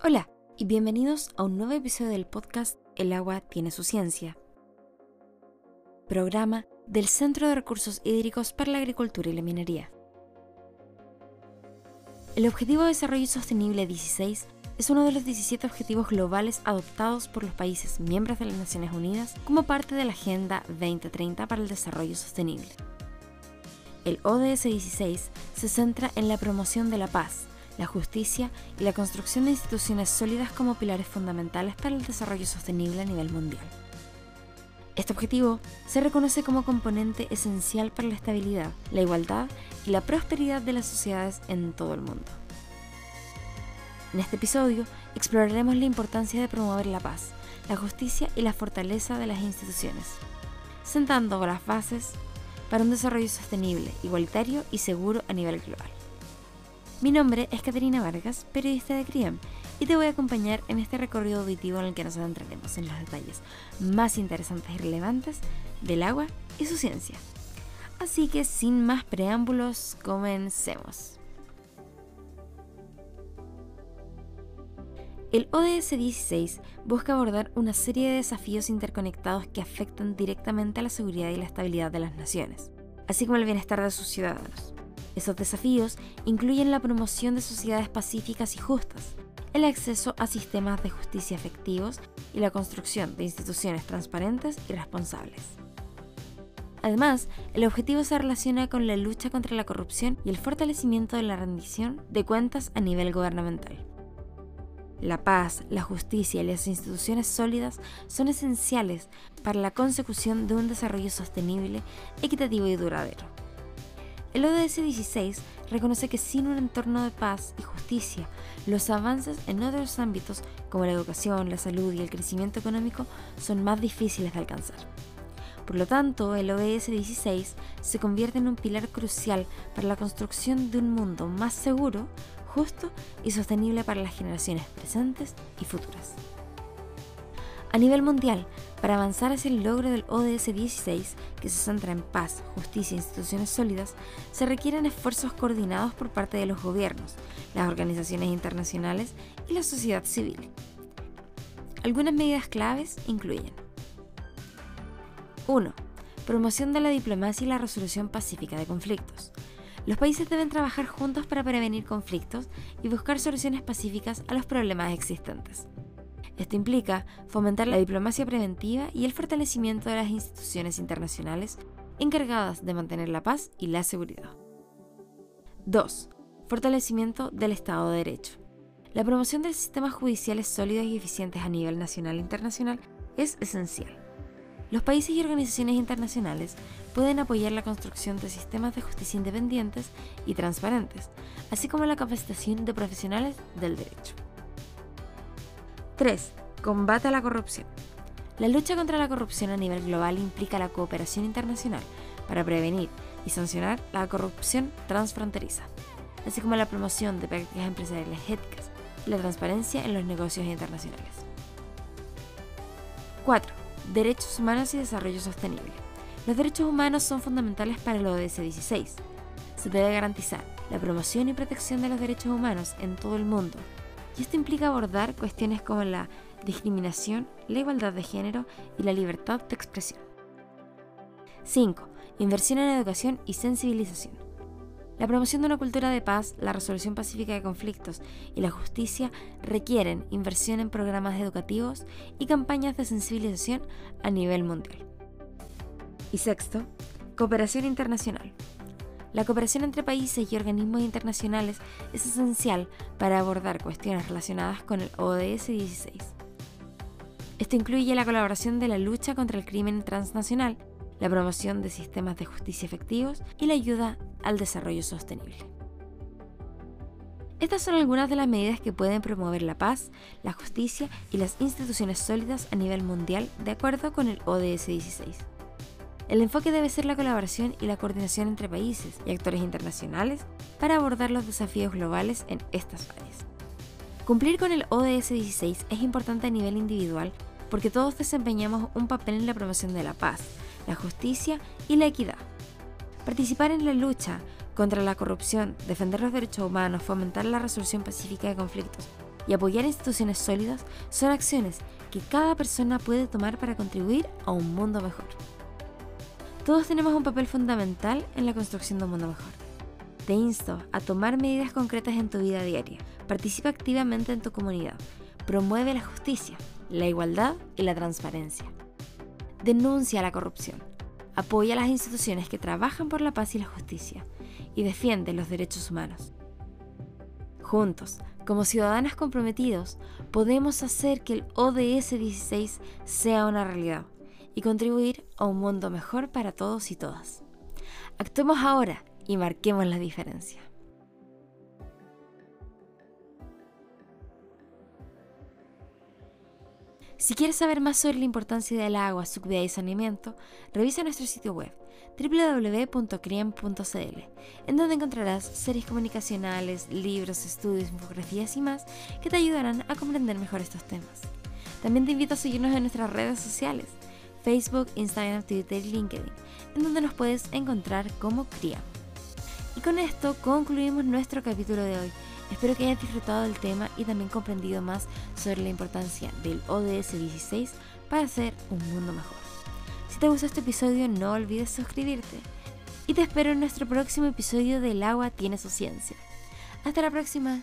Hola y bienvenidos a un nuevo episodio del podcast El agua tiene su ciencia, programa del Centro de Recursos Hídricos para la Agricultura y la Minería. El Objetivo de Desarrollo Sostenible 16 es uno de los 17 objetivos globales adoptados por los países miembros de las Naciones Unidas como parte de la Agenda 2030 para el Desarrollo Sostenible. El ODS 16 se centra en la promoción de la paz, la justicia y la construcción de instituciones sólidas como pilares fundamentales para el desarrollo sostenible a nivel mundial. Este objetivo se reconoce como componente esencial para la estabilidad, la igualdad y la prosperidad de las sociedades en todo el mundo. En este episodio exploraremos la importancia de promover la paz, la justicia y la fortaleza de las instituciones, sentando las bases para un desarrollo sostenible, igualitario y seguro a nivel global. Mi nombre es Caterina Vargas, periodista de CRIAM, y te voy a acompañar en este recorrido auditivo en el que nos adentraremos en los detalles más interesantes y relevantes del agua y su ciencia. Así que sin más preámbulos, comencemos. El ODS 16 busca abordar una serie de desafíos interconectados que afectan directamente a la seguridad y la estabilidad de las naciones, así como el bienestar de sus ciudadanos. Esos desafíos incluyen la promoción de sociedades pacíficas y justas, el acceso a sistemas de justicia efectivos y la construcción de instituciones transparentes y responsables. Además, el objetivo se relaciona con la lucha contra la corrupción y el fortalecimiento de la rendición de cuentas a nivel gubernamental. La paz, la justicia y las instituciones sólidas son esenciales para la consecución de un desarrollo sostenible, equitativo y duradero. El ODS 16 reconoce que sin un entorno de paz y justicia, los avances en otros ámbitos como la educación, la salud y el crecimiento económico son más difíciles de alcanzar. Por lo tanto, el ODS 16 se convierte en un pilar crucial para la construcción de un mundo más seguro, justo y sostenible para las generaciones presentes y futuras. A nivel mundial, para avanzar hacia el logro del ODS 16, que se centra en paz, justicia e instituciones sólidas, se requieren esfuerzos coordinados por parte de los gobiernos, las organizaciones internacionales y la sociedad civil. Algunas medidas claves incluyen 1. Promoción de la diplomacia y la resolución pacífica de conflictos. Los países deben trabajar juntos para prevenir conflictos y buscar soluciones pacíficas a los problemas existentes. Esto implica fomentar la diplomacia preventiva y el fortalecimiento de las instituciones internacionales encargadas de mantener la paz y la seguridad. 2. Fortalecimiento del Estado de Derecho. La promoción de sistemas judiciales sólidos y eficientes a nivel nacional e internacional es esencial. Los países y organizaciones internacionales pueden apoyar la construcción de sistemas de justicia independientes y transparentes, así como la capacitación de profesionales del derecho. 3. Combate a la corrupción. La lucha contra la corrupción a nivel global implica la cooperación internacional para prevenir y sancionar la corrupción transfronteriza, así como la promoción de prácticas empresariales éticas y la transparencia en los negocios internacionales. 4. Derechos humanos y desarrollo sostenible. Los derechos humanos son fundamentales para el ODS 16. Se debe garantizar la promoción y protección de los derechos humanos en todo el mundo y esto implica abordar cuestiones como la discriminación, la igualdad de género y la libertad de expresión. 5. Inversión en educación y sensibilización. La promoción de una cultura de paz, la resolución pacífica de conflictos y la justicia requieren inversión en programas educativos y campañas de sensibilización a nivel mundial. Y sexto, cooperación internacional. La cooperación entre países y organismos internacionales es esencial para abordar cuestiones relacionadas con el ODS 16. Esto incluye la colaboración de la lucha contra el crimen transnacional, la promoción de sistemas de justicia efectivos y la ayuda al desarrollo sostenible. Estas son algunas de las medidas que pueden promover la paz, la justicia y las instituciones sólidas a nivel mundial de acuerdo con el ODS 16. El enfoque debe ser la colaboración y la coordinación entre países y actores internacionales para abordar los desafíos globales en estas áreas. Cumplir con el ODS 16 es importante a nivel individual porque todos desempeñamos un papel en la promoción de la paz, la justicia y la equidad. Participar en la lucha contra la corrupción, defender los derechos humanos, fomentar la resolución pacífica de conflictos y apoyar instituciones sólidas son acciones que cada persona puede tomar para contribuir a un mundo mejor. Todos tenemos un papel fundamental en la construcción de un mundo mejor. Te insto a tomar medidas concretas en tu vida diaria. Participa activamente en tu comunidad. Promueve la justicia, la igualdad y la transparencia. Denuncia la corrupción. Apoya a las instituciones que trabajan por la paz y la justicia y defiende los derechos humanos. Juntos, como ciudadanos comprometidos, podemos hacer que el ODS 16 sea una realidad y contribuir a un mundo mejor para todos y todas. Actuemos ahora y marquemos la diferencia. Si quieres saber más sobre la importancia del agua, su cuidado y saneamiento, revisa nuestro sitio web www.criem.cl, en donde encontrarás series comunicacionales, libros, estudios, infografías y más que te ayudarán a comprender mejor estos temas. También te invito a seguirnos en nuestras redes sociales, Facebook, Instagram, Twitter y LinkedIn, en donde nos puedes encontrar como CRIAM. Y con esto concluimos nuestro capítulo de hoy. Espero que hayas disfrutado del tema y también comprendido más sobre la importancia del ODS 16 para hacer un mundo mejor. Si te gustó este episodio no olvides suscribirte. Y te espero en nuestro próximo episodio del agua tiene su ciencia. Hasta la próxima.